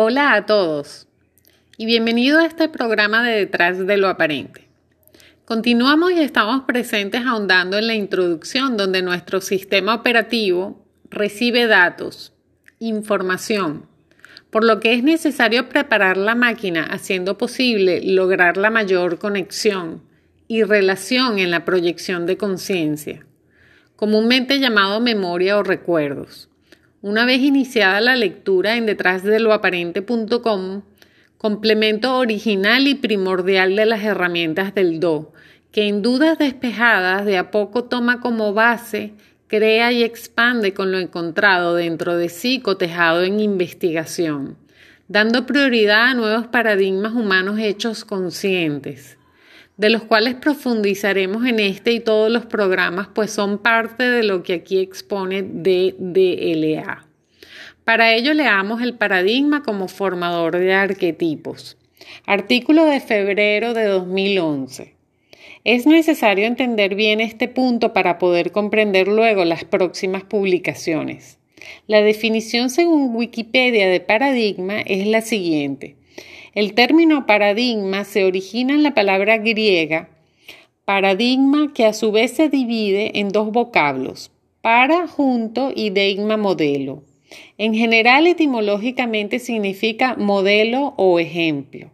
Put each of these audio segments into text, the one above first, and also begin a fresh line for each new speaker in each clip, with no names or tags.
Hola a todos y bienvenido a este programa de Detrás de lo Aparente. Continuamos y estamos presentes ahondando en la introducción donde nuestro sistema operativo recibe datos, información, por lo que es necesario preparar la máquina haciendo posible lograr la mayor conexión y relación en la proyección de conciencia, comúnmente llamado memoria o recuerdos. Una vez iniciada la lectura en detrásdeloaparente.com, complemento original y primordial de las herramientas del Do, que en dudas despejadas de a poco toma como base, crea y expande con lo encontrado dentro de sí cotejado en investigación, dando prioridad a nuevos paradigmas humanos hechos conscientes de los cuales profundizaremos en este y todos los programas, pues son parte de lo que aquí expone DDLA. Para ello leamos el paradigma como formador de arquetipos. Artículo de febrero de 2011. Es necesario entender bien este punto para poder comprender luego las próximas publicaciones. La definición según Wikipedia de paradigma es la siguiente. El término paradigma se origina en la palabra griega paradigma que a su vez se divide en dos vocablos, para junto y deigma modelo. En general etimológicamente significa modelo o ejemplo.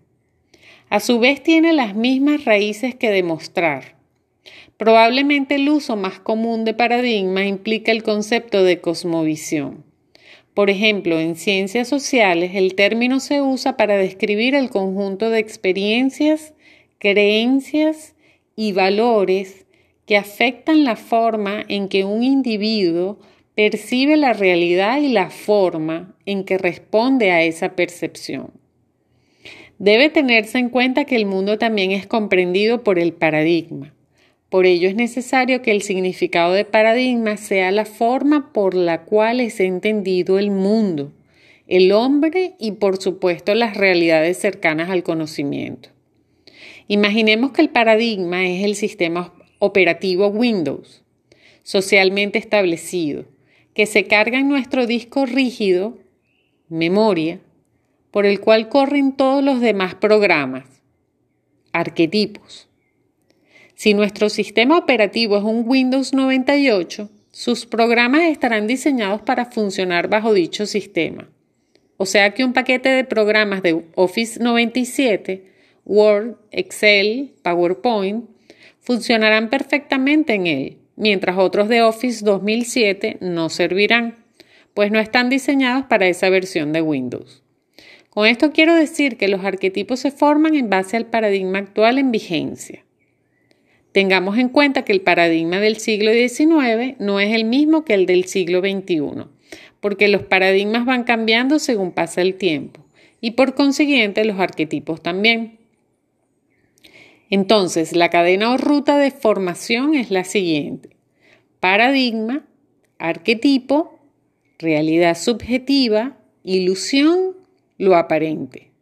A su vez tiene las mismas raíces que demostrar. Probablemente el uso más común de paradigma implica el concepto de cosmovisión. Por ejemplo, en ciencias sociales el término se usa para describir el conjunto de experiencias, creencias y valores que afectan la forma en que un individuo percibe la realidad y la forma en que responde a esa percepción. Debe tenerse en cuenta que el mundo también es comprendido por el paradigma. Por ello es necesario que el significado de paradigma sea la forma por la cual es entendido el mundo, el hombre y por supuesto las realidades cercanas al conocimiento. Imaginemos que el paradigma es el sistema operativo Windows, socialmente establecido, que se carga en nuestro disco rígido, memoria, por el cual corren todos los demás programas, arquetipos. Si nuestro sistema operativo es un Windows 98, sus programas estarán diseñados para funcionar bajo dicho sistema. O sea que un paquete de programas de Office 97, Word, Excel, PowerPoint, funcionarán perfectamente en él, mientras otros de Office 2007 no servirán, pues no están diseñados para esa versión de Windows. Con esto quiero decir que los arquetipos se forman en base al paradigma actual en vigencia. Tengamos en cuenta que el paradigma del siglo XIX no es el mismo que el del siglo XXI, porque los paradigmas van cambiando según pasa el tiempo y por consiguiente los arquetipos también. Entonces, la cadena o ruta de formación es la siguiente. Paradigma, arquetipo, realidad subjetiva, ilusión, lo aparente.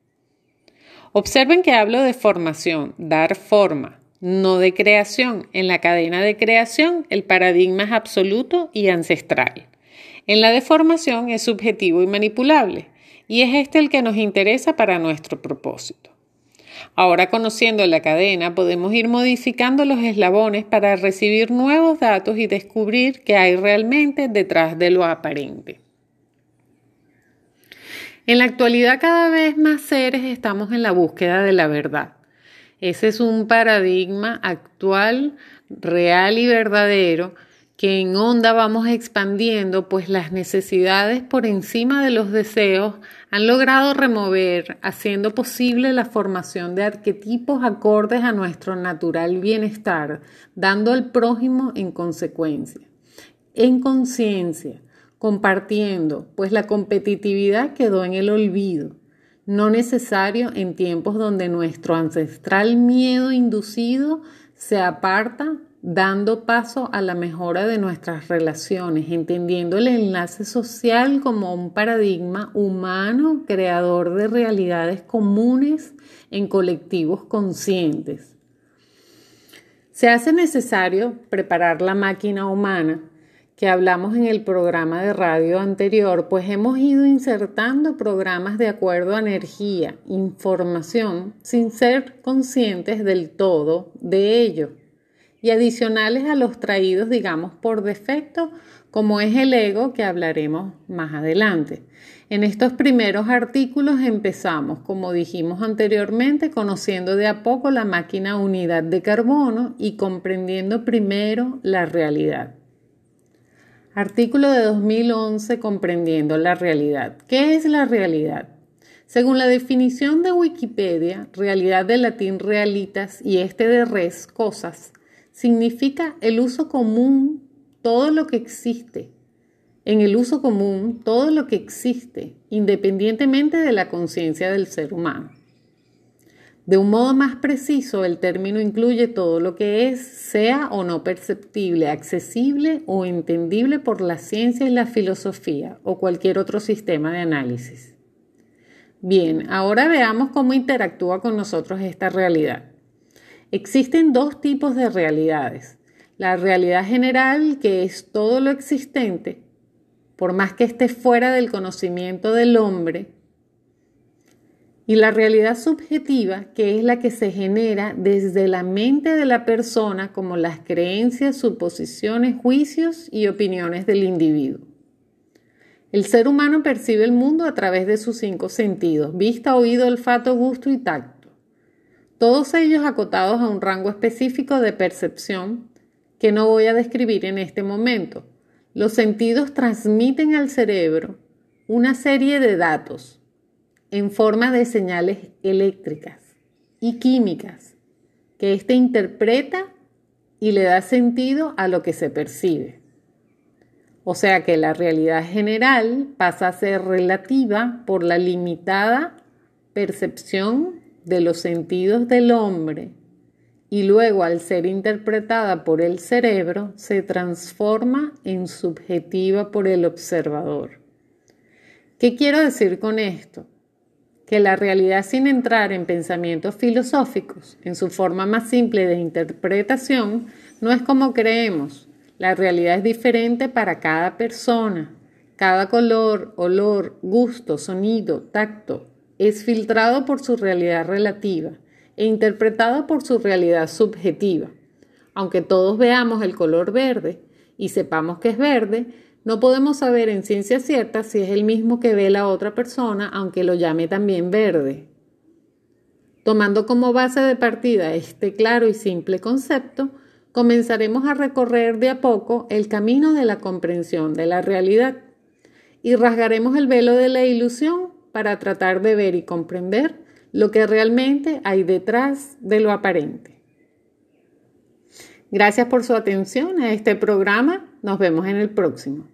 Observen que hablo de formación, dar forma, no de creación. En la cadena de creación el paradigma es absoluto y ancestral. En la deformación es subjetivo y manipulable, y es este el que nos interesa para nuestro propósito. Ahora conociendo la cadena podemos ir modificando los eslabones para recibir nuevos datos y descubrir qué hay realmente detrás de lo aparente. En la actualidad cada vez más seres estamos en la búsqueda de la verdad. Ese es un paradigma actual, real y verdadero que en onda vamos expandiendo, pues las necesidades por encima de los deseos han logrado remover, haciendo posible la formación de arquetipos acordes a nuestro natural bienestar, dando al prójimo en consecuencia. En conciencia, compartiendo, pues la competitividad quedó en el olvido no necesario en tiempos donde nuestro ancestral miedo inducido se aparta dando paso a la mejora de nuestras relaciones, entendiendo el enlace social como un paradigma humano creador de realidades comunes en colectivos conscientes. Se hace necesario preparar la máquina humana que hablamos en el programa de radio anterior, pues hemos ido insertando programas de acuerdo a energía, información, sin ser conscientes del todo de ello, y adicionales a los traídos, digamos, por defecto, como es el ego que hablaremos más adelante. En estos primeros artículos empezamos, como dijimos anteriormente, conociendo de a poco la máquina unidad de carbono y comprendiendo primero la realidad. Artículo de 2011 Comprendiendo la realidad. ¿Qué es la realidad? Según la definición de Wikipedia, realidad de latín realitas y este de res, cosas, significa el uso común, todo lo que existe. En el uso común, todo lo que existe, independientemente de la conciencia del ser humano. De un modo más preciso, el término incluye todo lo que es, sea o no perceptible, accesible o entendible por la ciencia y la filosofía o cualquier otro sistema de análisis. Bien, ahora veamos cómo interactúa con nosotros esta realidad. Existen dos tipos de realidades. La realidad general, que es todo lo existente, por más que esté fuera del conocimiento del hombre, y la realidad subjetiva, que es la que se genera desde la mente de la persona como las creencias, suposiciones, juicios y opiniones del individuo. El ser humano percibe el mundo a través de sus cinco sentidos, vista, oído, olfato, gusto y tacto. Todos ellos acotados a un rango específico de percepción que no voy a describir en este momento. Los sentidos transmiten al cerebro una serie de datos, en forma de señales eléctricas y químicas que éste interpreta y le da sentido a lo que se percibe. O sea que la realidad general pasa a ser relativa por la limitada percepción de los sentidos del hombre y luego al ser interpretada por el cerebro se transforma en subjetiva por el observador. ¿Qué quiero decir con esto? Que la realidad sin entrar en pensamientos filosóficos, en su forma más simple de interpretación, no es como creemos. La realidad es diferente para cada persona. Cada color, olor, gusto, sonido, tacto es filtrado por su realidad relativa e interpretado por su realidad subjetiva. Aunque todos veamos el color verde y sepamos que es verde, no podemos saber en ciencia cierta si es el mismo que ve la otra persona, aunque lo llame también verde. Tomando como base de partida este claro y simple concepto, comenzaremos a recorrer de a poco el camino de la comprensión de la realidad y rasgaremos el velo de la ilusión para tratar de ver y comprender lo que realmente hay detrás de lo aparente. Gracias por su atención a este programa. Nos vemos en el próximo.